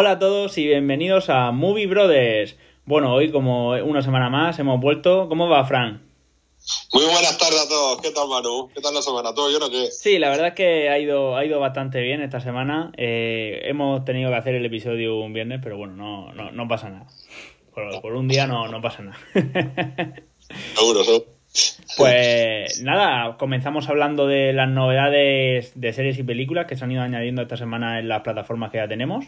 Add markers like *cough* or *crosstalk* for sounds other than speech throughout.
Hola a todos y bienvenidos a Movie Brothers. Bueno, hoy como una semana más hemos vuelto. ¿Cómo va, Fran? Muy buenas tardes a todos. ¿Qué tal, Manu? ¿Qué tal la semana? ¿Todo bien o qué? Sí, la verdad es que ha ido, ha ido bastante bien esta semana. Eh, hemos tenido que hacer el episodio un viernes, pero bueno, no, no, no pasa nada. Por, por un día no, no pasa nada. *laughs* Seguro, seguro. Pues nada, comenzamos hablando de las novedades de series y películas que se han ido añadiendo esta semana en las plataformas que ya tenemos.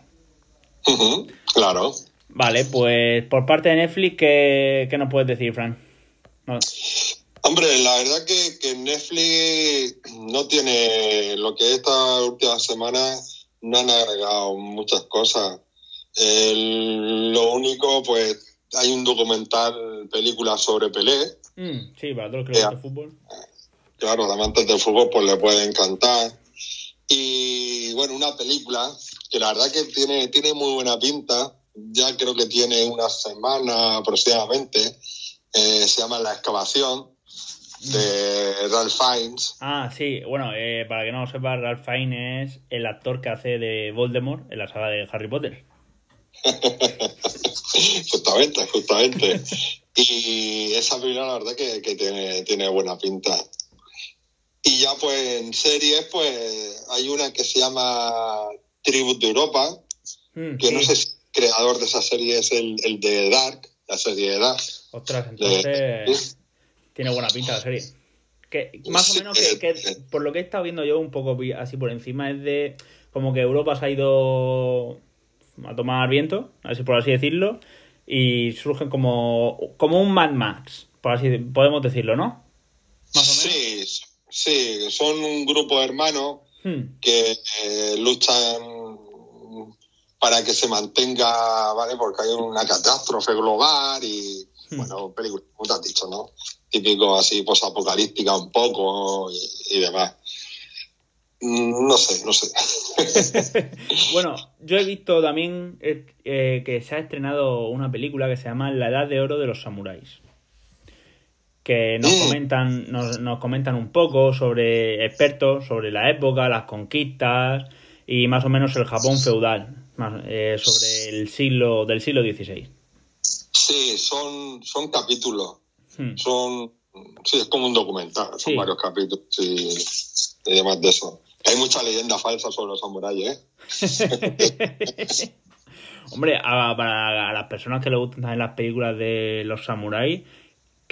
Claro. Vale, pues por parte de Netflix, ¿qué, qué nos puedes decir, Fran? No- Hombre, la verdad que, que Netflix no tiene lo que esta última semana no han agregado muchas cosas. El- lo único, pues, hay un documental, película sobre Pelé. Mm, sí, para todos los que les gusta el fútbol. Claro, los amantes del fútbol, pues le puede encantar. Y bueno, una película que la verdad que tiene, tiene muy buena pinta. Ya creo que tiene una semana aproximadamente. Eh, se llama La excavación de Ralph Fiennes. Ah, sí, bueno, eh, para que no lo sepa, Ralph Fiennes es el actor que hace de Voldemort en la saga de Harry Potter. *laughs* justamente, justamente. *laughs* y esa película la verdad que, que tiene, tiene buena pinta. Y ya pues en series, pues hay una que se llama Tribute de Europa, Mm, que no sé si el creador de esa serie es el, el de Dark, la serie de Dark. Ostras, entonces tiene buena pinta la serie. Que más o menos que, que por lo que he estado viendo yo un poco así por encima es de como que Europa se ha ido a tomar viento, así por así decirlo, y surgen como como un Mad Max, por así podemos decirlo, ¿no? Más o menos. Sí, sí, son un grupo de hermanos Hmm, que eh, luchan para que se mantenga, ¿vale? Porque hay una catástrofe global y, Hmm. bueno, película, como te has dicho, ¿no? Típico así, posapocalíptica un poco y, y demás. Mm, No sé, no sé. *laughs* Bueno, yo he visto también eh, que se ha estrenado una película que se llama La Edad de Oro de los Samuráis. Que nos Mm. comentan, nos, nos comentan un poco sobre expertos, sobre la época, las conquistas y más o menos el Japón feudal, más, eh, sobre el siglo del siglo XVI. Sí, son, son capítulos. Hmm. Son, sí, es como un documental, son Sí. varios capítulos y, y demás de eso. Hay mucha leyenda falsa sobre los samuráis, ¿eh? *laughs* Hombre, a, para a las personas que les gustan también las películas de los samuráis,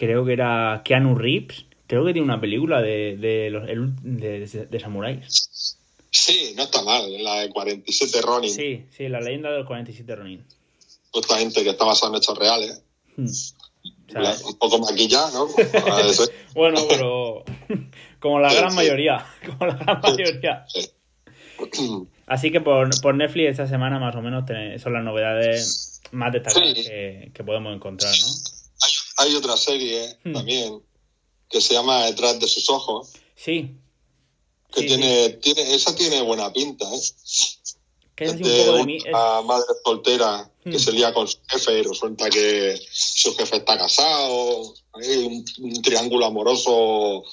creo que era Keanu Reeves, creo que tiene una película de, de, los, de, de- de samuráis. Sí, no está mal, la de 47 Ronin, Sí, sí, la leyenda de los 47 Ronin. justamente que está basada en hechos reales. Hmm. La- un poco maquillada, ¿no? *laughs* Bueno, pero *laughs* *laughs* como la gran mayoría, como la gran mayoría. Así que por, por Netflix esta semana más o menos son las novedades más destacadas Sí. que, que podemos encontrar, ¿no? Hay, otra serie Hmm. también que se llama Detrás de sus ojos, Sí, que Sí, tiene, tiene, esa tiene buena pinta, ¿eh? que es un de poco de mí. es- una madre soltera Hmm. que se lía con su jefe y resulta que su jefe está casado. Hay un, un triángulo amoroso un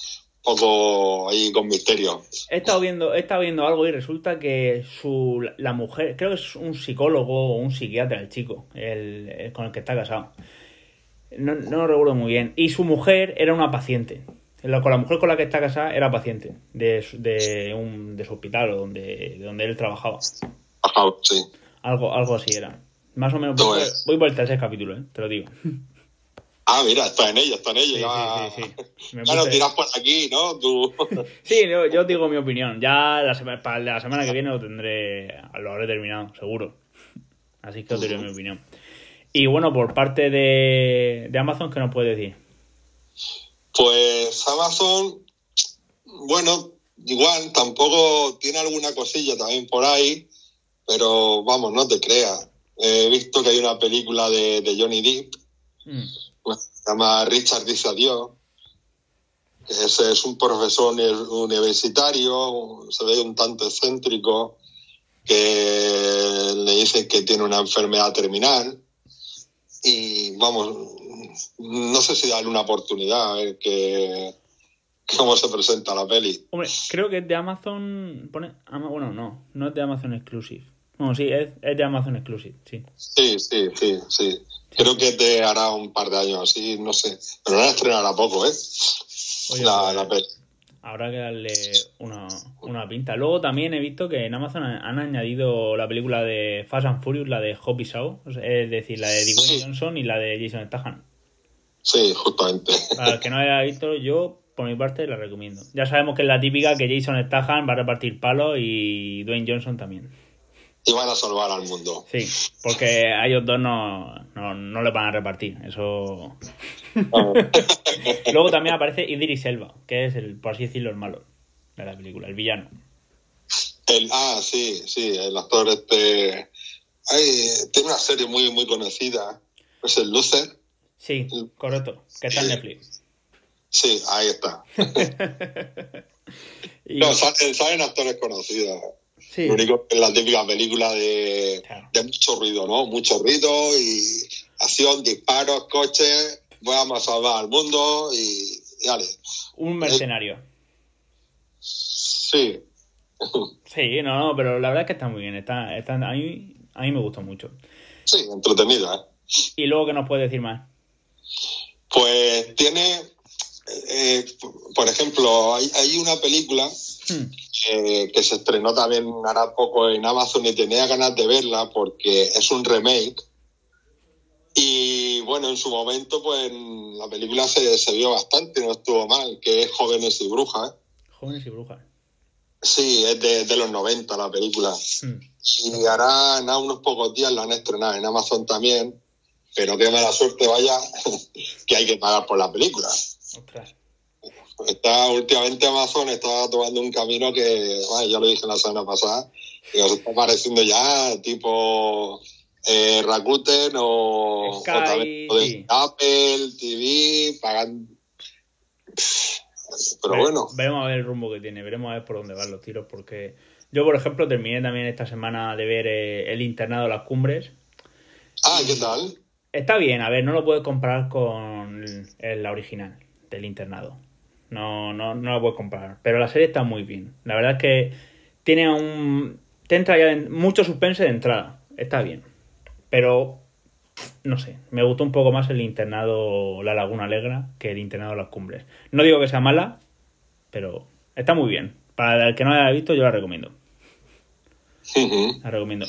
poco ahí con misterio. He estado viendo, he estado viendo algo y resulta que su la mujer, creo que es un psicólogo o un psiquiatra el chico, el, el con el que está casado. No, no lo recuerdo muy bien. Y su mujer era una paciente. La- Con la mujer con la que está casada era paciente de, su- de, un, de su hospital o donde, de donde él trabajaba. Ajá, sí. Algo, algo así era. Más o menos No voy, voy por el tercer capítulo, ¿eh? te lo digo. Ah, mira, está en ella, está en ella. Sí, ya sí, sí, ya puse- tiras por aquí, ¿no? Tú. *laughs* Sí, yo, yo digo mi opinión. Ya la semana, para la semana que viene lo tendré, lo habré terminado, seguro. Así que os diré mi opinión. Y bueno, por parte de, de Amazon, ¿qué nos puede decir? Pues Amazon, bueno, igual, tampoco tiene alguna cosilla también por ahí, pero vamos, no te creas. He visto que hay una película de, de Johnny Depp, Mm, se llama Richard dice adiós, ese es un profesor uni- universitario, se ve un tanto excéntrico, que le dicen que tiene una enfermedad terminal y vamos, no sé si darle una oportunidad a ver que, cómo se presenta la peli. Hombre, creo que es de Amazon. Pone, bueno, no, no es de Amazon Exclusive. No, sí, es, es de Amazon Exclusive, sí. Sí, sí, sí, sí. Creo que te hará un par de años así, no sé. Pero no la estrenará poco, ¿eh? Oye, la, pues, la peli. Habrá que darle una, una pinta. Luego también he visto que en Amazon han añadido la película de Fast and Furious, la de Hobbs Shaw, es decir, la de Dwayne Sí. Johnson y la de Jason Statham. Sí, justamente. Para el que no haya visto, yo por mi parte la recomiendo. Ya sabemos que es la típica que Jason Statham va a repartir palos y Dwayne Johnson también. Y van a salvar al mundo. Sí, porque a ellos dos no, no, no le van a repartir. Eso. *laughs* Luego también aparece Idris Elba, que es el, por así decirlo, el malo de la película, el villano. El, ah, sí, sí, el actor este. Ay, tiene una serie muy, muy conocida. Es el Lucer. Sí, correcto, que está en Netflix. Sí, ahí está. *laughs* *laughs* Y- No, salen, salen actores conocidos. Sí, Lo único que es la típica película de, Claro. de mucho ruido, ¿no? Mucho ruido y acción, disparos, coches. Vamos a salvar al mundo y, y dale. un mercenario. Sí. *laughs* Sí, no, no, pero la verdad es que está muy bien. Está, está, a, mí, a mí me gustó mucho. Sí, entretenida, ¿eh? Y luego, ¿qué nos puede decir más? Pues tiene, eh, por ejemplo, hay, hay una película Hmm, eh, que se estrenó también hará poco en Amazon y tenía ganas de verla porque es un remake. Y bueno, en su momento, pues la película se, se vio bastante, no estuvo mal, que es Jóvenes y Brujas. Jóvenes y brujas. Sí, es de, de los 90 la película. Hmm, Y hará nada, unos pocos días la han estrenado en Amazon también. Pero qué mala suerte vaya *laughs* que hay que pagar por la película. ostras. Está últimamente Amazon está tomando un camino que, bueno, ya lo dije la semana pasada, que os está pareciendo ya tipo eh, Rakuten o, también de. Apple TV, pagan. Pero Vere- bueno, Veremos a ver el rumbo que tiene, veremos a ver por dónde van los tiros, porque yo, por ejemplo, terminé también esta semana de ver eh, El internado de las cumbres. ah, ¿qué tal? Está bien, a ver, no lo puedes comparar con la original del internado. No, no, no lo puedes comparar. Pero la serie está muy bien. La verdad es que tiene un. Te entra ya en- mucho suspense de entrada. Está bien. Pero. No sé. Me gustó un poco más el internado La Laguna Alegra que el internado Las Cumbres. No digo que sea mala, pero está muy bien. Para el que no la haya visto, yo la recomiendo. La recomiendo.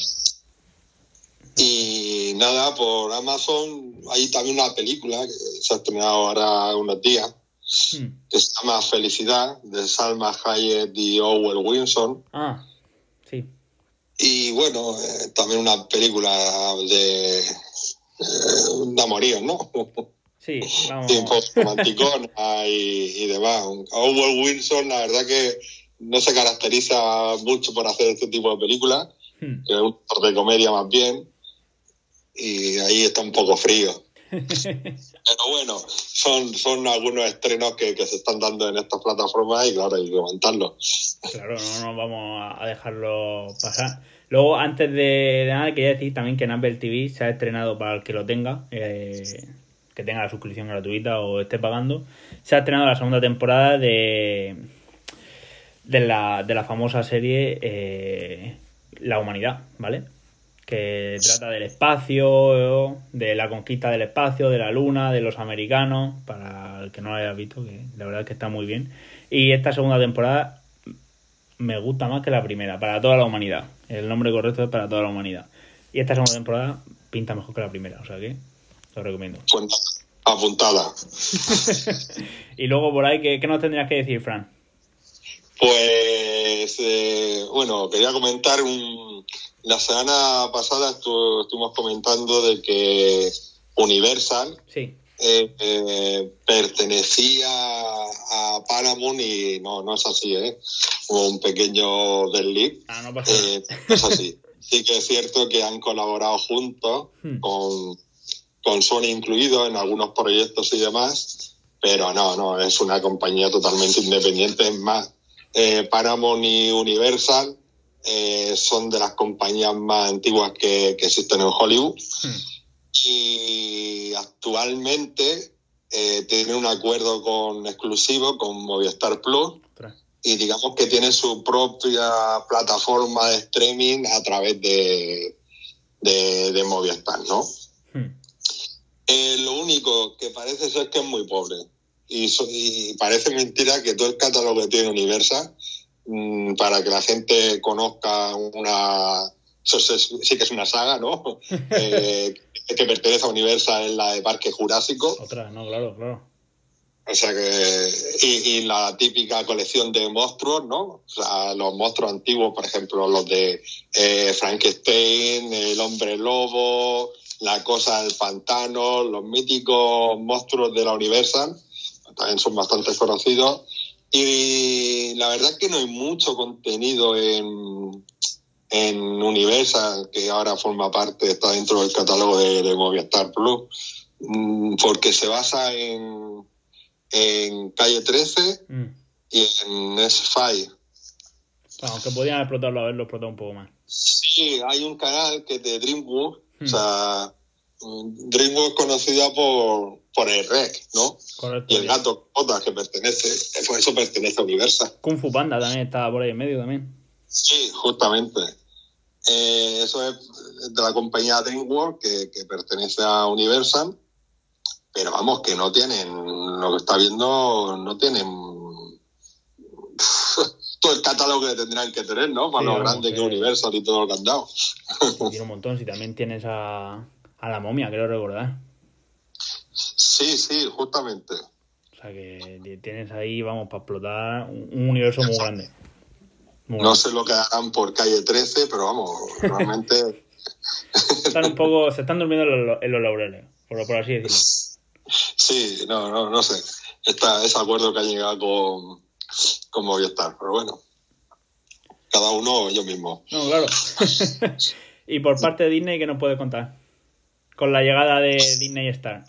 Y nada, por Amazon hay también una película que se ha estrenado ahora unos días, Hmm. que se llama Felicidad, de Salma Hayek y Owen Wilson. Ah, sí. Y bueno, eh, también una película de, eh, de amoríos, ¿no? Sí, vamos. Tipo romanticona y, y demás. Owen Wilson, la verdad que no se caracteriza mucho por hacer este tipo de películas, Hmm. que es un de comedia más bien, y ahí está un poco frío. *laughs* Pero bueno, son, son algunos estrenos que, que se están dando en estas plataformas y claro, hay que. Claro, no nos vamos a- dejarlo pasar. Luego, antes de, de nada, quería decir también que en Apple TV se ha estrenado para el que lo tenga, eh, que tenga la suscripción gratuita o esté pagando, se ha estrenado la segunda temporada de, de, la, de la famosa serie eh, La Humanidad, ¿vale? Que trata del espacio, de la conquista del espacio, de la luna, de los americanos, para el que no lo haya visto, que la verdad es que está muy bien. Y esta segunda temporada me gusta más que la primera, para toda la humanidad. El nombre correcto es para toda la humanidad. Y esta segunda temporada pinta mejor que la primera, o sea que lo recomiendo. Pues apuntada. *laughs* y luego por ahí, ¿qué, qué nos tendrías que decir, Fran? Pues eh, bueno, quería comentar un... La semana pasada estu- estuvimos comentando de que Universal Sí, eh, eh, pertenecía a Paramount y no, no es así, ¿eh? Hubo un pequeño desliz. ah, no pasa nada. Eh, no es así. Sí que es cierto que han colaborado juntos Hmm. con, con Sony incluido en algunos proyectos y demás, pero no, no, es una compañía totalmente independiente. Es más, eh, Paramount y Universal eh, son de las compañías más antiguas que, que existen en Hollywood Hmm. y actualmente eh, tienen un acuerdo con exclusivo con Movistar Plus y digamos que tiene su propia plataforma de streaming a través de, de, de Movistar, ¿no? Hmm. Eh, lo único que parece ser que es muy pobre. Y, so- y parece mentira que todo el catálogo que tiene Universal, mm, para que la gente conozca una. Eso sí, sí que es una saga, ¿no? *laughs* Eh, que pertenece a Universal, es la de Parque Jurásico. Otra, no, claro, claro. O sea que. Y, y la típica colección de monstruos, ¿no? O sea, los monstruos antiguos, por ejemplo, los de eh, Frankenstein, el hombre lobo, la cosa del pantano, los míticos monstruos de la Universal, también son bastante conocidos. Y la verdad es que no hay mucho contenido en, en Universal, que ahora forma parte, está dentro del catálogo de, de Movistar Plus, mm, porque se basa en, en Calle 13 Mm. y en S5. Bueno, aunque podían haber explotado, haberlo explotado un poco más. Sí, hay un canal que es de DreamWorks, Hmm. o sea, mm, DreamWorks es conocida por, por el REC, ¿no? Correcto. Y el gato Cota, que pertenece, por eso pertenece a Universal. Kung Fu Panda también estaba por ahí en medio también. Sí, justamente. Eh, eso es de la compañía DreamWorks, que, que pertenece a Universal, pero vamos, que no tienen, lo que está viendo, no tienen *laughs* todo el catálogo que tendrán que tener, ¿no? Para Sí, lo grande que que- es Universal y todo lo que han dado. Tiene un montón. Si también tienes a, a la momia, creo recordar. Sí, sí, justamente. O sea que ti- tienes ahí, vamos, para explotar un, un universo muy grande. Muy No sé lo que harán por calle 13, pero vamos, realmente *laughs* *laughs* Están un poco, se están durmiendo en los, en los laureles, por, por así decirlo. sí, no, no, no sé. Está ese acuerdo que ha llegado con, con Movistar, pero bueno. Cada uno yo mismo. No, claro. *laughs* y por parte de Disney, ¿qué nos puedes contar? Con la llegada de Disney Star.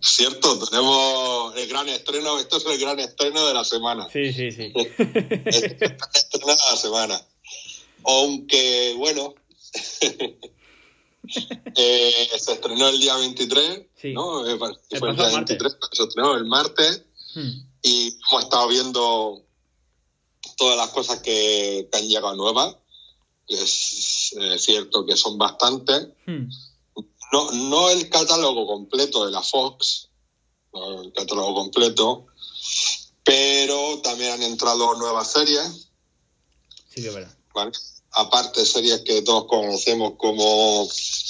Cierto, tenemos el gran estreno, esto es el gran estreno de la semana. Sí, sí, sí. El *laughs* gran estreno de la semana. Aunque, bueno, *laughs* eh, se estrenó el día 23, Sí. ¿no? Eh, Fue El día martes. 23, se estrenó el martes. Hmm. y hemos estado viendo todas las cosas que, que han llegado nuevas, que es eh, cierto que son bastantes. Hmm. No, no el catálogo completo de la Fox, no el catálogo completo, pero también han entrado nuevas series, Sí es verdad. ¿vale? aparte series que todos conocemos como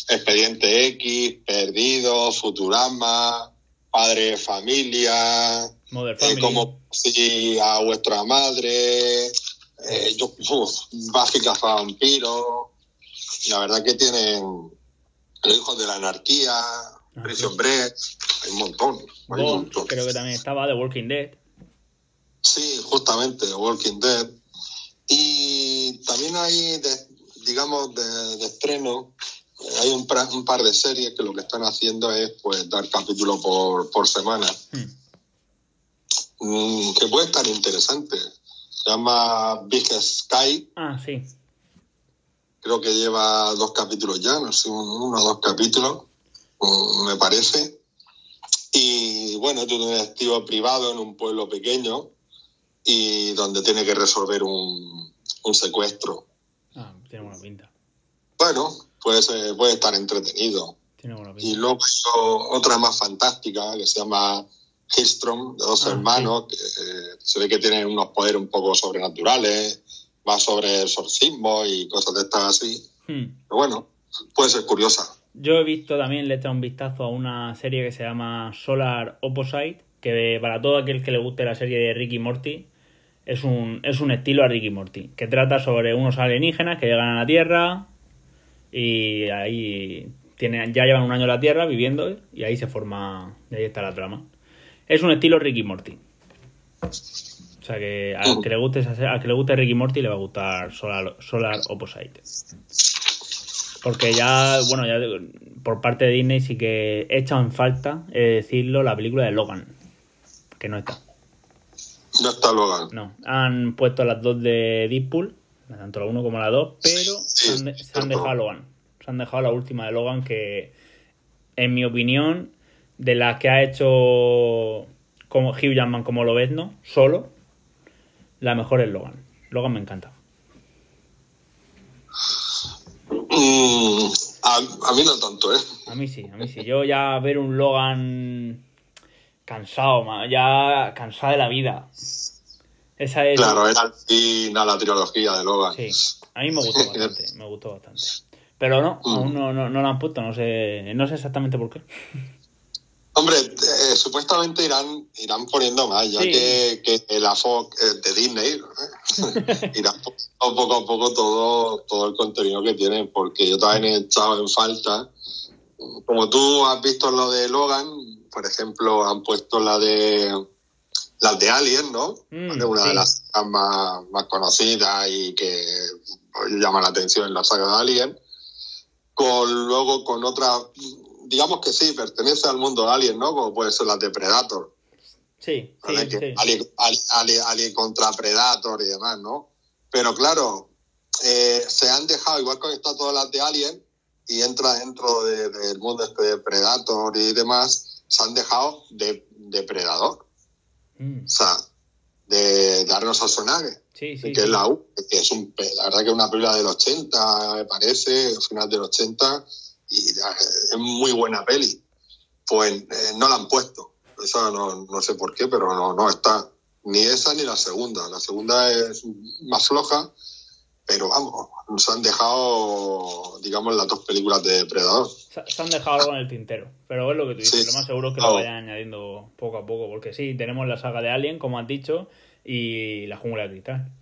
Expediente X, Perdido, Futurama, Padre de Familia, eh, como si a vuestra madre, eh, yo, uf, Vampiro, la verdad que tienen Los Hijos de la Anarquía, Prison sí. Break, hay un montón, hay un Bones, montón. creo que también estaba The Walking Dead. Sí, justamente, Walking Dead. Y también hay, de- digamos, de, de estreno, eh, hay un, par de series que lo que están haciendo es pues dar capítulo por, por semana. Hmm. Mm, que puede estar interesante. Se llama Big Sky, Ah, sí. Creo que lleva dos capítulos ya, no sé, un- uno o dos capítulos, me parece. Y bueno, es un detective privado en un pueblo pequeño y donde tiene que resolver un, un secuestro. Ah, tiene buena pinta. Bueno, pues eh, puede estar entretenido. Tiene buena Y pinta. luego hay o- otra más fantástica que se llama Hillstrom, de dos Ah, hermanos, que eh, se ve que tienen unos poderes un poco sobrenaturales, más sobre el exorcismo y cosas de estas así. Hmm. Pero bueno, puede ser curiosa. Yo he visto también, le he echado un vistazo a una serie que se llama Solar Opposite, que para todo aquel que le guste la serie de Ricky Morty, es un, es un estilo a Ricky Morty, que trata sobre unos alienígenas que llegan a la Tierra y ahí tienen, ya llevan un año en la Tierra viviendo y ahí se forma, y ahí está la trama. Es un estilo Ricky Morty. O sea que al que le guste, al que le guste Ricky Morty le va a gustar Solar, Solar Opposite. Porque ya, bueno, ya por parte de Disney sí que he echado en falta, eh, decirlo, la película de Logan. Que no está. No está Logan. No. Han puesto las dos de Deadpool, tanto la 1 como la 2, pero Sí, se han, de- se han cierto. dejado a Logan. Se han dejado la última de Logan que, en mi opinión, de las que ha hecho como Hugh Jackman como lo ves, ¿no? Solo. La mejor es Logan. Logan me encanta. Mm, a, a mí no tanto, ¿eh? A mí sí, a mí sí. Yo ya ver un Logan cansado, ya cansado de la vida. Esa es. Claro, era el fin a la trilogía de Logan. Sí, a mí me gustó *laughs* bastante, me gustó bastante. Pero no, Mm. aún no, no, no la han puesto, no sé, no sé exactamente por qué. Hombre, supuestamente irán irán poniendo más, ya Sí. que, que la Fox eh, de Disney ¿eh? *laughs* irán poniendo poco a poco todo, todo el contenido que tienen, porque yo también he echado en falta. Como tú has visto lo de Logan, por ejemplo, han puesto la de las de Alien, ¿no? Mm, ¿Vale? Una sí. de las más, más conocidas y que llama la atención en la saga de Alien. Con luego con otra, digamos que sí, pertenece al mundo de Alien, ¿no? Como puede ser la de Predator. Sí, sí, ¿vale? Que sí. Alien, Alien- Alien- Alien contra Predator y demás, ¿no? Pero claro, eh, se han dejado, igual que está todas las de Alien, y entra dentro de- del mundo este de Predator y demás, se han dejado de Depredador. Mm, O sea, de, de Arnold Schwarzenegger, sí, sí. que sí. es la U, que es un, la verdad que es una película del 80, me parece, final del 80, y es muy buena peli. Pues eh, no la han puesto. Esa no, no sé por qué, pero no, no está. Ni esa ni la segunda. La segunda es más floja, pero vamos, se han dejado, digamos, las dos películas de Depredador. Se, han dejado algo en el tintero, pero es lo que tú dices, Sí. lo más seguro es que Oh. lo vayan añadiendo poco a poco, porque sí, tenemos la saga de Alien, como has dicho, y la jungla de cristal.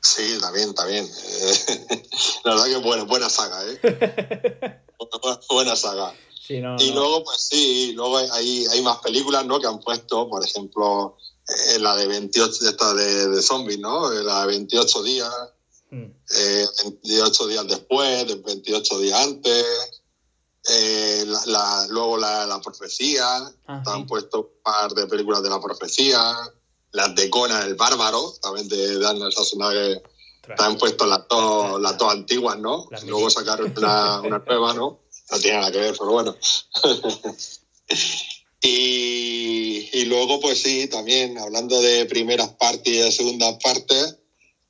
Sí, está bien, está bien. Eh, *laughs* la verdad que buena, buena saga, ¿eh? *laughs* *laughs* buena, saga. Sí, no, Y no. luego, pues sí, luego hay, hay más películas, ¿no? Que han puesto, por ejemplo, eh, la de 28, esta de, de zombies, ¿no? Eh, La de 28 días, Mm, eh, 28 días después, de 28 días antes, eh, la, la- luego la, la profecía, Ah, han sí. puesto un par de películas de la profecía, las de Conan el Bárbaro, también de, Arnold Schwarzenegger, han puesto las dos, las dos antiguas, ¿no? Las Luego sacaron una, una nueva, ¿no? No tiene nada que ver, pero bueno. *laughs* y, y luego, pues sí, también hablando de primeras partes y de segundas partes,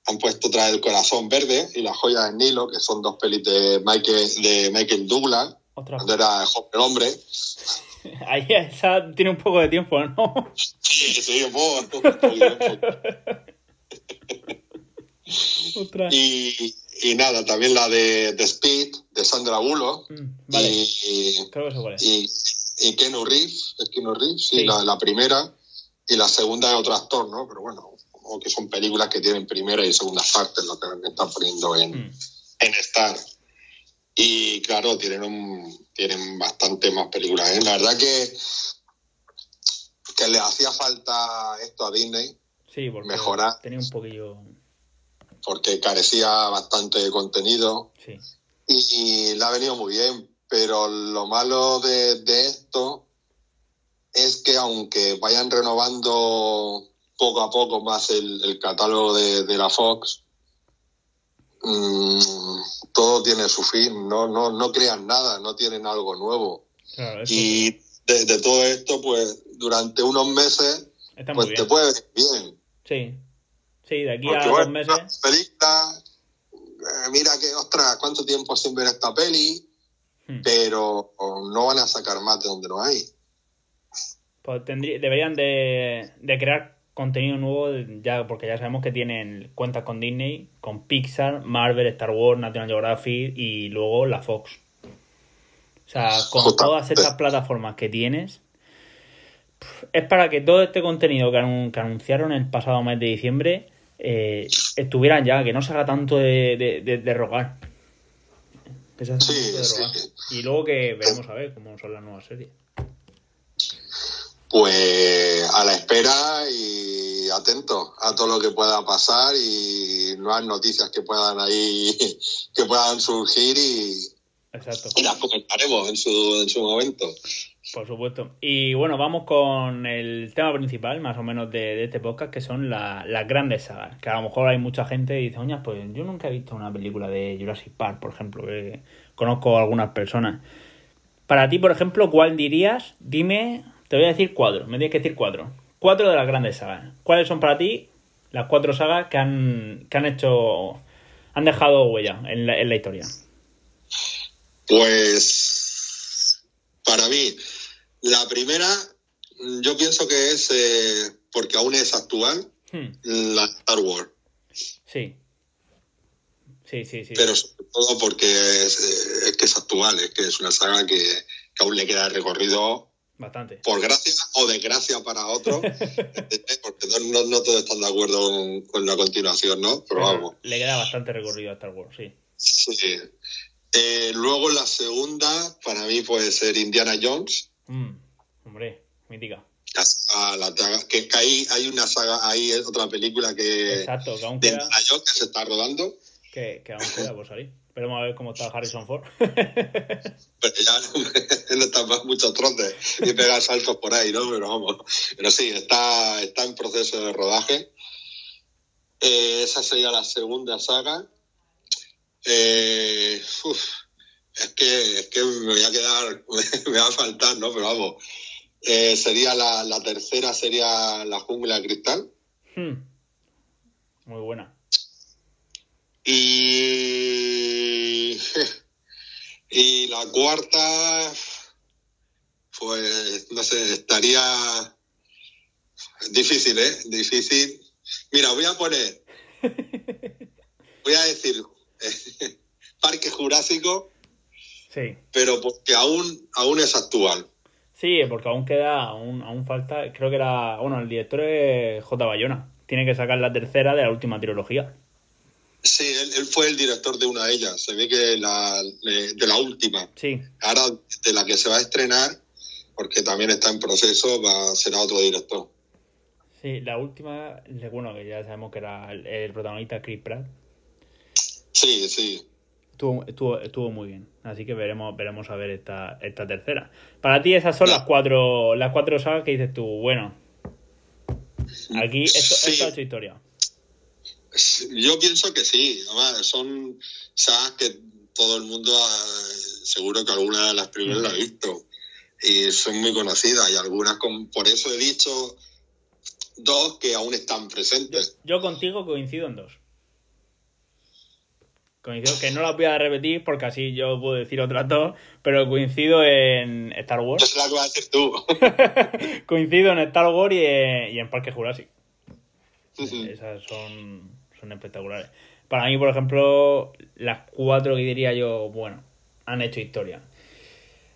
han puesto otra El Corazón Verde y La Joya del Nilo, que son dos pelis de Michael, de Michael Douglas, Ostras, cuando era joven hombre. *laughs* ahí esa tiene un poco de tiempo, ¿no? Sí, sí, un poco, un poco, un poco. *laughs* Y, y nada, también la de, de Speed, de Sandra Bullock. Mm, vale, Y, creo que sé cuál es. y, y Reeves, sí. La, la primera, y la segunda es otro actor, ¿no? Pero bueno, como que son películas que tienen primera y segunda partes, lo que están poniendo en, Mm, en Star. Y claro, tienen un, tienen bastante más películas. ¿eh? La verdad que, que le hacía falta esto a Disney, Sí, porque Mejorar. tenía un poquillo... porque carecía bastante de contenido. Sí, y le ha venido muy bien, pero lo malo de, de esto es que aunque vayan renovando poco a poco más el, el catálogo de, de la Fox, mm, todo tiene su fin, no, no, no crean nada, no tienen algo nuevo. claro, eso Y de, de todo esto, pues durante unos meses, está pues te puede venir bien. Sí, sí, de aquí Porque a dos bueno, meses... una película, eh, mira que, ostras, cuánto tiempo sin ver esta peli, Hmm. pero no van a sacar más de donde no hay. Pues tendrí- deberían de, de crear contenido nuevo ya porque ya sabemos que tienen cuentas con Disney, con Pixar, Marvel, Star Wars, National Geographic y luego la Fox. O sea, con todas estas plataformas que tienes, es para que todo este contenido que, anun- que anunciaron el pasado mes de diciembre eh, estuvieran ya, que no se haga tanto de, de, de- de rogar. Que se haga Sí, tanto de sí. rogar. Y luego que veremos a ver cómo son las nuevas series. Pues a la espera y atento a todo lo que pueda pasar y nuevas noticias que puedan ahí, *laughs* que puedan surgir y, Exacto. y las comentaremos en su, en su momento. Por supuesto. Y bueno, vamos con el tema principal, más o menos, de, este podcast, que son la- las grandes sagas. Que a lo mejor hay mucha gente que dice, oye, pues yo nunca he visto una película de Jurassic Park, por ejemplo, que conozco a algunas personas. Para ti, por ejemplo, ¿cuál dirías? Dime, te voy a decir cuatro, me tienes que decir cuatro. Cuatro de las grandes sagas. ¿Cuáles son para ti las cuatro sagas que han, que han hecho, han dejado huella en la, en la historia. Pues para mí, la primera, yo pienso que es, eh, porque aún es actual, Hmm, la Star Wars. Sí. Sí, sí, sí. Pero sobre todo porque es, eh, es que es actual, es que es una saga que, que aún le queda recorrido Bastante. por gracia o desgracia para otros, *laughs* ¿entiendes? porque no, no, todos están de acuerdo con, con la continuación, ¿no? Pero vamos. Le queda bastante recorrido a Star Wars, sí. Sí. Eh, luego la segunda, para mí puede ser Indiana Jones. Mm, hombre, mítica. La que, que ahí hay una saga, es otra película que Exacto, que aún de queda, que se está rodando, que, que aún queda por salir. Veremos a ver cómo está Harrison Ford. *laughs* pero ya *laughs* no está más muchos trotes y pegar saltos por ahí, ¿no? Pero vamos, pero sí, está, está en proceso de rodaje. Eh, esa sería la segunda saga. Eh, uf, es que, es que me voy a quedar, *laughs* me va a faltar, ¿no? Pero vamos. Eh, sería la, la tercera, sería La Jungla de Cristal. Hmm. Muy buena. Y, *laughs* y la cuarta, pues no sé, estaría difícil, ¿eh? Difícil. Mira, voy a poner, *laughs* voy a decir Parque Jurásico, Sí. pero porque aún, aún es actual. Sí, porque aún queda, aún, aún falta, creo que era, bueno, el director es J. Bayona. Tiene que sacar la tercera de la última trilogía. Sí, él, él fue el director de una de ellas, se ve que la, de la última. Sí, Ahora, de la que se va a estrenar, porque también está en proceso, va a ser otro director. sí, la última, bueno, que ya sabemos que era el, el protagonista Chris Pratt. Sí, sí. Estuvo, estuvo, estuvo muy bien. Así que veremos, veremos a ver esta, esta tercera. Para ti esas son las cuatro, las cuatro sagas que dices tú, bueno. Aquí esto, Sí. esto ha hecho historia. Yo pienso que sí. Además, son sagas que todo el mundo, ah, seguro que alguna de las primeras la ha visto. Y son muy conocidas. Y algunas, con, por eso he dicho dos que aún están presentes. Yo contigo coincido en dos. Coincido que no las voy a repetir porque así yo puedo decir otras dos, pero coincido en Star Yo Wars. vas a decir tú. *laughs* coincido en Star Wars y en, y en Parque Jurásico. Esas son, son espectaculares. Para mí, por ejemplo, las cuatro que diría yo, bueno, han hecho historia.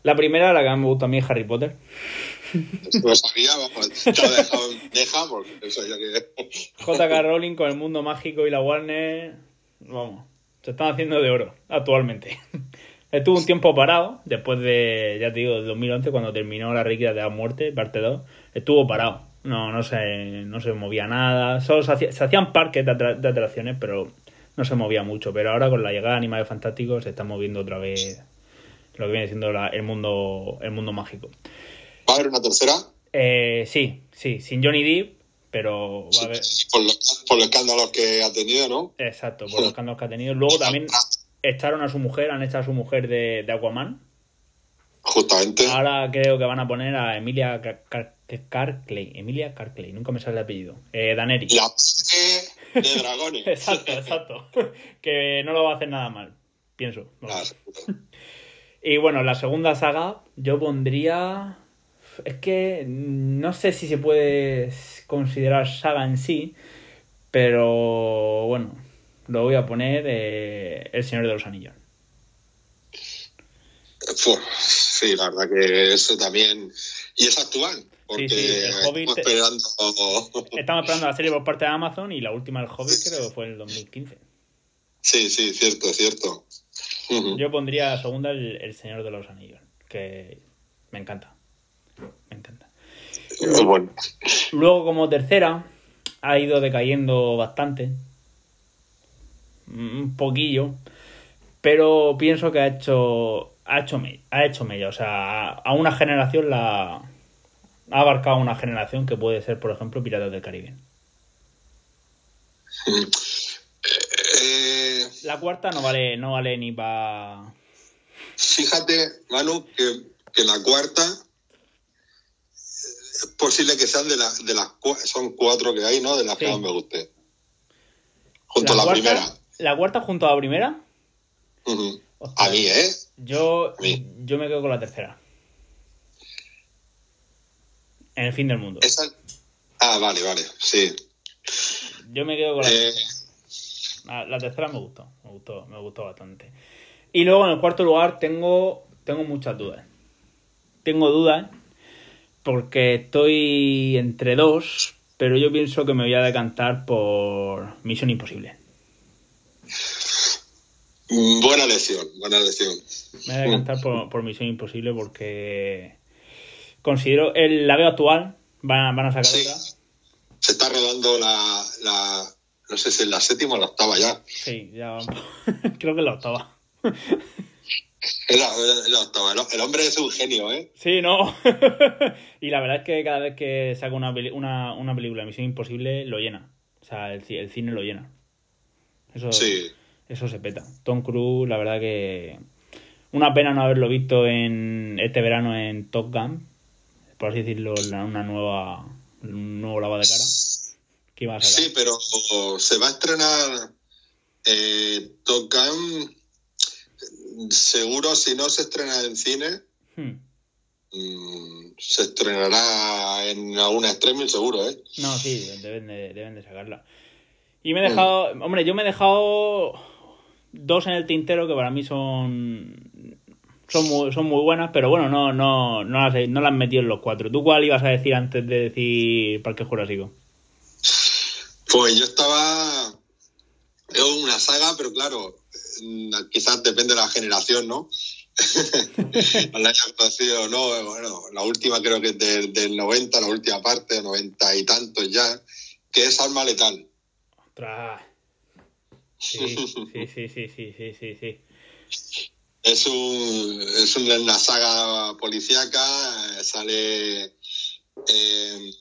La primera, la que más me gusta a mí es Harry Potter. Lo sabía, vamos. Te lo he dejado en deja porque eso ya que. JK Rowling con el mundo mágico y la Warner, vamos, se están haciendo de oro actualmente. *laughs* Estuvo un tiempo parado, después de, ya te digo, del 2011, cuando terminó la Reliquia de la Muerte, parte 2, estuvo parado. No, no se, no se movía nada, solo se, hacía- se hacían parques de, atra- de atracciones, pero no se movía mucho. Pero ahora con la llegada de Animales Fantásticos se está moviendo otra vez lo que viene siendo la- el mundo el mundo mágico. ¿Va a haber una tercera? Eh, sí, sí, sin Johnny Depp, pero va a haber... Por los, por los escándalos que ha tenido, ¿no? Exacto, por los escándalos que ha tenido. Luego también echaron a su mujer, han echado a su mujer de, de Aquaman. Justamente. Ahora creo que van a poner a Emilia Car- Car- Carclay. Emilia Carclay, nunca me sale el apellido. Eh, Daenerys. La de dragones. *laughs* Exacto, exacto. *laughs* que no lo va a hacer nada mal, pienso. Ah, Y bueno, la segunda saga yo pondría... Es que no sé si se puede considerar saga en sí, pero bueno, lo voy a poner eh, El Señor de los Anillos. Sí, la verdad que eso también. Y es actual, porque Sí, sí, el Hobbit- estamos esperando. Estamos esperando la serie por parte de Amazon y la última, El Hobbit, creo que fue en el 2015. Sí, sí, cierto, cierto. Yo pondría la segunda el, el Señor de los Anillos, que me encanta. Me encanta. Bueno, Luego, como tercera, ha ido decayendo bastante. Un poquillo. Pero pienso que ha hecho. Ha hecho, ha hecho mella. O sea, a una generación la. Ha abarcado una generación que puede ser, por ejemplo, Piratas del Caribe. *laughs* eh, La cuarta no vale, no vale ni para. fíjate, Manu, que, que la cuarta es posible que sean de, la- de las son cuatro que hay, ¿no? De las que más me guste. junto a la cuarta- primera. ¿La cuarta junto a la primera? Ostras. A mí, ¿eh? Yo, mí. yo me quedo con la tercera. En el fin del mundo. Esa... Ah, vale, vale, sí. Yo me quedo con la Eh, La, la tercera me gustó, me gustó, me gustó bastante. Y luego en el cuarto lugar tengo, tengo muchas dudas. Tengo dudas porque estoy entre dos, pero yo pienso que me voy a decantar por Misión Imposible. buena lección, buena lección. Me voy a decantar por, por Misión Imposible porque considero el, la veo actual, van, a- van a sacar Sí. otra. Se está rodando la, la... No sé si es la séptima o la octava ya. Sí, ya *laughs* creo que es la octava. El, el hombre es un genio, ¿eh? Sí, no. *laughs* y la verdad es que cada vez que saca una, una, una película de Misión Imposible lo llena. O sea, el, ci- el cine lo llena. Eso, Sí. eso se peta. Tom Cruise, la verdad que. Una pena no haberlo visto en este verano en Top Gun. Por así decirlo, una nueva. Un nuevo lavado de cara. Que iba a sacar. Sí, pero se va a estrenar eh, Top Gun. Seguro, si no se estrena en cine, Hmm. mm, se estrenará en alguna streaming, seguro, ¿eh? No, sí, deben de, deben de sacarla. Y me he dejado, hombre, yo me he dejado dos en el tintero que para mí son son muy, son muy buenas, pero bueno, no no no las, no las metido en los cuatro. ¿Tú cuál ibas a decir antes de decir Parque Jurásico? Pues yo estaba. Una saga, pero claro, mm, quizás depende de la generación, ¿no? *laughs* la haya conocido o no. Bueno, la última creo que es del, del 90, la última parte, 90 y tantos ya, que es Arma Letal. Ostras. Sí, *laughs* sí, sí, sí, sí, sí, sí, sí. Es, un, es una saga policíaca, eh, sale eh,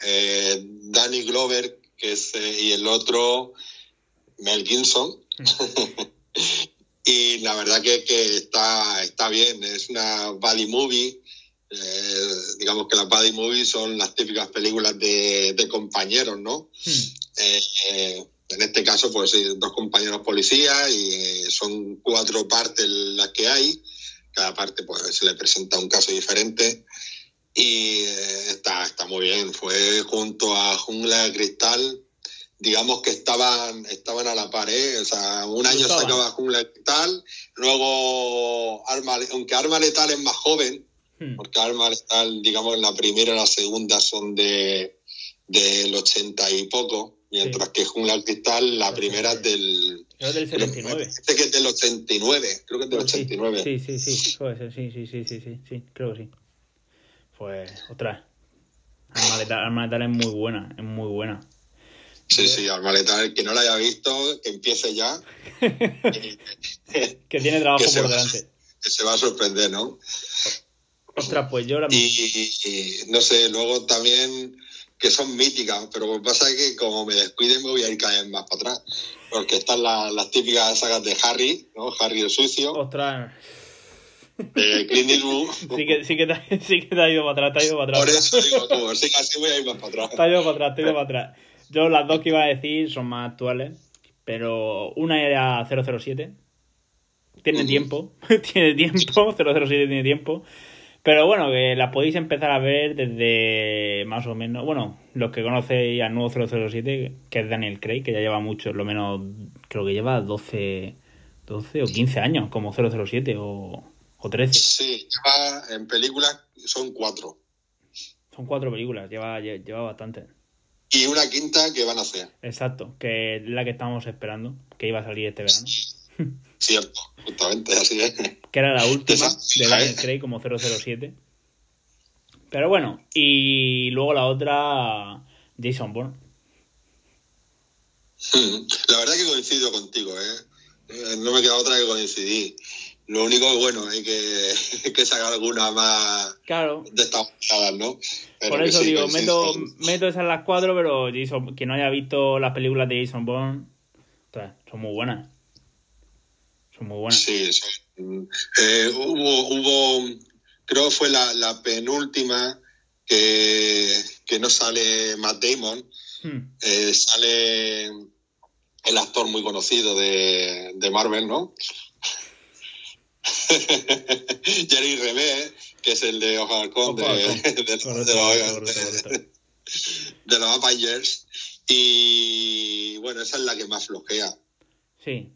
eh, Danny Glover, que es, eh, y el otro Mel Gibson. *laughs* y la verdad que, que está, está bien, es una buddy movie. eh, digamos que las buddy movies son las típicas películas de, de compañeros, ¿no? Hmm. Eh, eh, en este caso, pues dos compañeros policías y eh, son cuatro partes las que hay. Cada parte pues se le presenta un caso diferente y eh, está, está muy bien. Fue junto a Jungla de Cristal, digamos que estaban, estaban a la par, ¿eh? O sea, un año sacaba Jungla Cristal, luego Arma, aunque Arma Letal es más joven, Hmm. porque Arma Letal, digamos, la primera y la segunda son de del 80 y poco, mientras que Jungla Cristal, la Sí, primera sí. es del... Creo del creo- 79. Parece que es del 89, creo que es del 89. Sí, sí, sí, sí, sí, sí, sí, sí, sí, sí, creo que sí. Pues, otra. Arma Letal, Arma Letal es muy buena, es muy buena. Sí, sí, Arma Letal, el que no la haya visto, que empiece ya, *laughs* Que tiene trabajo Que por va. delante. que se va a sorprender, ¿no? Ostras, pues yo la Y, y, no sé, luego también que son míticas, pero lo que pasa es que como me descuide me voy a ir cada vez más para atrás. Porque están la- las típicas sagas de Harry, ¿no? Harry el sucio, Ostras, de Clint Eastwood. *laughs* sí que, sí, que te, sí que te ha ido para atrás, te ha ido para Por atrás. eso digo, como sí, así voy a ir más para Te ha atrás. ido para atrás, te ha ido para atrás. Yo las dos que iba a decir son más actuales, pero una era 007. *laughs* Tiene tiempo, tiene tiempo, 007 tiene tiempo. Pero bueno, que las podéis empezar a ver desde más o menos, bueno, los que conocéis al nuevo 007, que es Daniel Craig, que ya lleva mucho, lo menos, creo que lleva 12, 12 o 15 años como 007 o, o 13. Sí, lleva en películas son cuatro. Son cuatro películas, lleva, lle- lleva bastante. Y una quinta que van a hacer. Exacto, que es la que estábamos esperando, que iba a salir este verano. *laughs* Cierto, justamente, así es. que era la última de Daniel. Craig como 007. Pero bueno, y luego la otra, Jason Bourne. *laughs* La verdad que coincido contigo, ¿eh? Eh, No me queda otra que coincidir. Lo único que, bueno, hay que, *laughs* que sacar alguna más Claro, de estas ¿no? Pero por que eso sí, digo, meto, meto esas las cuatro, pero Jason, quien no haya visto las películas de Jason Bourne, son muy buenas. Son muy buenas. Sí, son- eh, hubo, hubo, creo que fue la, la penúltima que, que no sale Matt Damon, Hmm, eh, sale el actor muy conocido de, de Marvel, ¿no? *laughs* Jerry Remé, que es el de Ojo de, de, de, de los Avengers. Y bueno, esa es la que más flojea. Sí,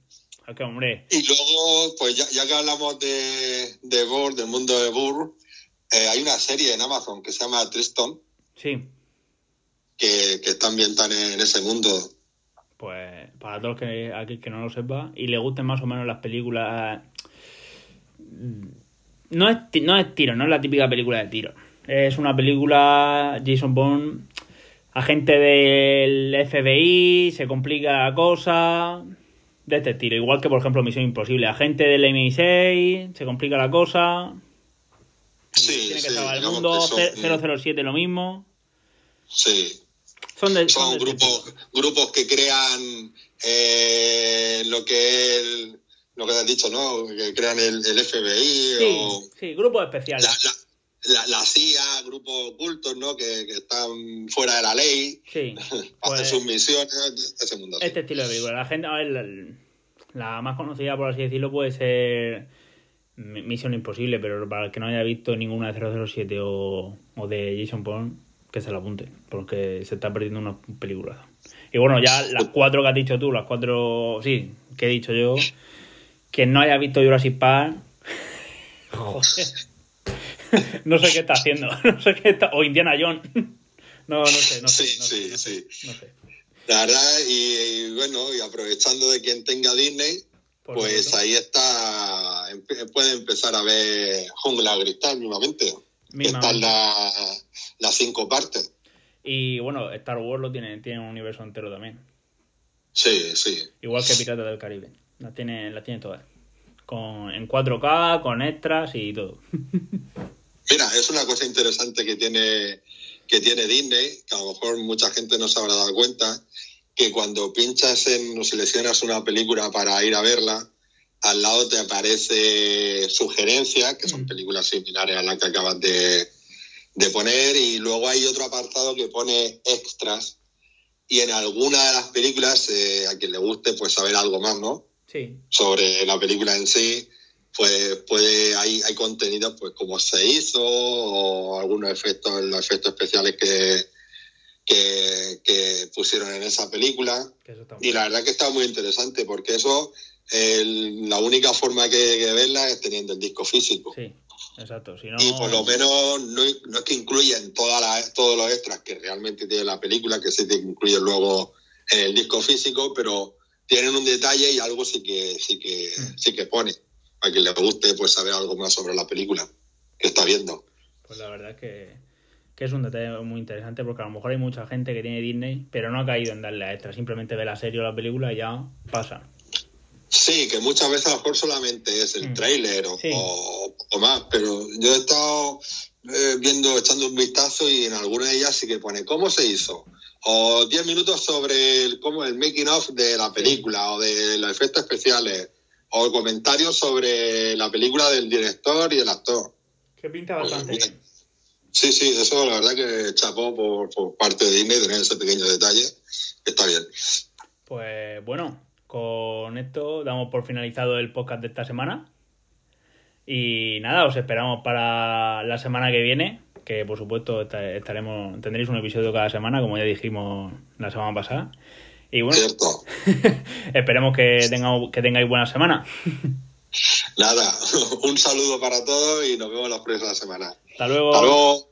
qué hombre. Y luego, pues ya, ya que hablamos de, de Burr, del mundo de Burr, eh, hay una serie en Amazon que se llama Tristan. Sí. Que, que está ambientada en ese mundo. Pues para todos los que que no lo sepa y le gusten más o menos las películas. No es, no es tiro, no es la típica película de tiro. Es una película Jason Bourne, agente del FBI, se complica la cosa de este estilo. Igual que, por ejemplo, Misión Imposible. Agente del MI6, se complica la cosa. Sí, Tiene que sí, salvar el mundo. son- 007 lo mismo. Sí, Son de. son de este grupos, grupos que crean eh, lo que es, lo que has dicho, ¿no? Que crean el, el FBI Sí, o sí, grupos especiales. la, la, la, la CIA, grupos ocultos, ¿no? Que, que están fuera de la ley, Sí. *laughs* hacen Pues, sus misiones, ese mundo así. este estilo de película. La gente, a ver, la, más conocida, por así decirlo, puede ser Mi- Misión Imposible, pero para el que no haya visto ninguna de 007 o, o de Jason Bourne, que se la apunte, porque se está perdiendo una película. Y bueno, ya las cuatro que has dicho tú, las cuatro, sí, que he dicho yo, *laughs* que no haya visto Jurassic Park, *laughs* joder, *laughs* no sé qué está haciendo, *laughs* no sé qué está, o Indiana Jones, no, no sé, no sé, Sí, no sé, sí, no sé, sí. no sé. La verdad, y, y bueno, y aprovechando de quien tenga Disney, Por pues ahí está, puede empezar a ver Jungla de Cristal Mismamente. están la- las cinco partes. Y bueno, Star Wars lo tiene, tiene un universo entero también. Sí, sí. Igual que Piratas del Caribe. La tiene, la tiene todas. Con, en 4K, con extras y todo. Mira, es una cosa interesante que tiene, que tiene Disney, que a lo mejor mucha gente no se habrá dado cuenta, que cuando pinchas en o seleccionas una película para ir a verla, al lado te aparece sugerencias, que son Mm. películas similares a las que acabas de, de poner, y luego hay otro apartado que pone extras, y en alguna de las películas, eh, a quien le guste, pues saber algo más, ¿no? Sí. sobre la película en sí, pues puede hay, hay contenidos pues cómo se hizo o algunos efectos, los efectos especiales que, que, que pusieron en esa película. Y la verdad que está muy interesante porque eso, el- la única forma que, que verla es teniendo el disco físico. Sí, exacto. Si no, Y por lo menos no, no es que incluyen todas las- todos los extras que realmente tiene la película, que sí te incluyen luego en el disco físico, pero tienen un detalle y algo sí que sí que Mm. sí que pone. A quien le guste pues saber algo más sobre la película que está viendo. Pues la verdad es que, que es un detalle muy interesante porque a lo mejor hay mucha gente que tiene Disney, pero no ha caído en darle a extra. Simplemente ve la serie o la película y ya pasa. Sí, que muchas veces a lo mejor solamente es el Mm. tráiler o, Sí. o- o más, pero yo he estado eh, viendo, echando un vistazo y en alguna de ellas sí que pone cómo se hizo, o 10 minutos sobre el, cómo, el making of de la película o de los efectos especiales, o comentarios sobre la película del director y el actor. Que pinta bastante bien. Sí, sí, eso la verdad que chapó por, por parte de Disney tener ese pequeño detalle, está bien. Pues bueno, con esto damos por finalizado el podcast de esta semana. Y nada, os esperamos para la semana que viene, que por supuesto esta- estaremos tendréis un episodio cada semana, como ya dijimos la semana pasada. Y bueno, Cierto. *laughs* esperemos que, tengamos, que tengáis buena semana. Nada, *laughs* un saludo para todos y nos vemos la próxima semana. Hasta luego. Hasta luego.